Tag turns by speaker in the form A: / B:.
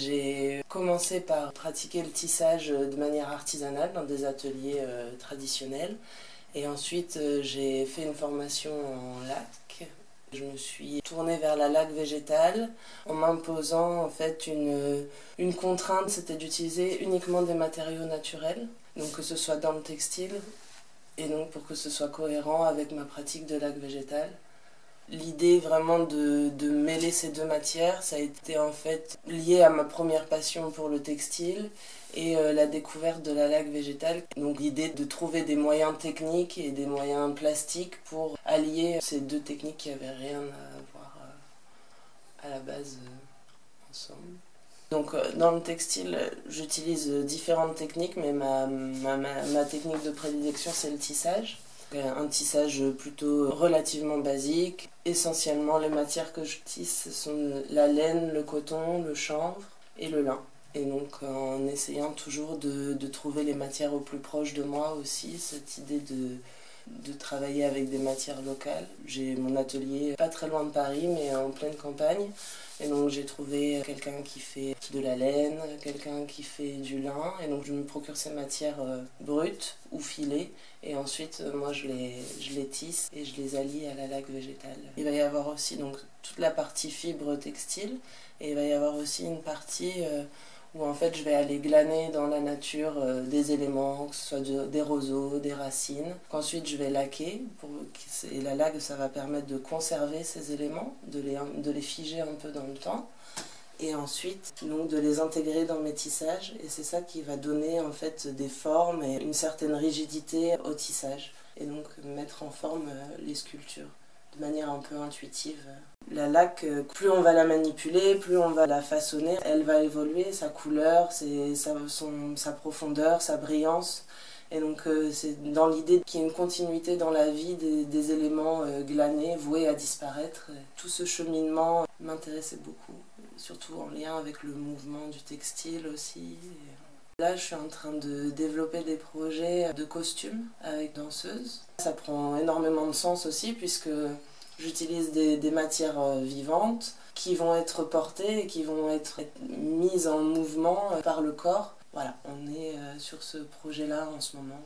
A: J'ai commencé par pratiquer le tissage de manière artisanale dans des ateliers euh, traditionnels. Et ensuite, euh, j'ai fait une formation en lac. Je me suis tournée vers la laque végétale en m'imposant en fait une, une contrainte, c'était d'utiliser uniquement des matériaux naturels, donc que ce soit dans le textile et donc pour que ce soit cohérent avec ma pratique de laque végétale. L'idée vraiment de, de, mêler ces deux matières, ça a été en fait lié à ma première passion pour le textile et euh, la découverte de la laque végétale. Donc l'idée de trouver des moyens techniques et des moyens plastiques pour allier ces deux techniques qui n'avaient rien à voir euh, à la base euh, ensemble. Donc dans le textile, j'utilise différentes techniques, mais ma, ma, ma technique de prédilection, c'est le tissage. Un tissage plutôt relativement basique. Essentiellement, les matières que je tisse sont la laine, le coton, le chanvre et le lin. Et donc en essayant toujours de, de trouver les matières au plus proche de moi aussi, cette idée de, de travailler avec des matières locales. J'ai mon atelier pas très loin de Paris, mais en pleine campagne. Et donc j'ai trouvé quelqu'un qui fait de la laine, quelqu'un qui fait du lin. Et donc je me procure ces matières euh, brutes ou filées. Et ensuite, euh, moi, je les, je les tisse et je les allie à la laque végétale. Il va y avoir aussi donc, toute la partie fibre textile. Et il va y avoir aussi une partie... Euh, où en fait je vais aller glaner dans la nature euh, des éléments, que ce soit des roseaux, des racines, qu'ensuite je vais laquer, pour, et la laque ça va permettre de conserver ces éléments, de les, figer un peu dans le temps, et ensuite donc, de les intégrer dans mes tissages, et c'est ça qui va donner en fait des formes et une certaine rigidité au tissage, et donc mettre en forme euh, les sculptures de manière un peu intuitive. La laque, plus on va la manipuler, plus on va la façonner, elle va évoluer, sa couleur, sa, son, sa profondeur, sa brillance. Et donc euh, c'est dans l'idée qu'il y ait une continuité dans la vie des, des éléments euh, glanés, voués à disparaître. Tout ce cheminement m'intéressait beaucoup, surtout en lien avec le mouvement du textile aussi. Là, je suis en train de développer des projets de costumes avec danseuses. Ça prend énormément de sens aussi puisque j'utilise des, des, matières euh, vivantes qui vont être portées et qui vont être mises en mouvement euh, par le corps. Voilà, on est euh, sur ce projet-là en ce moment.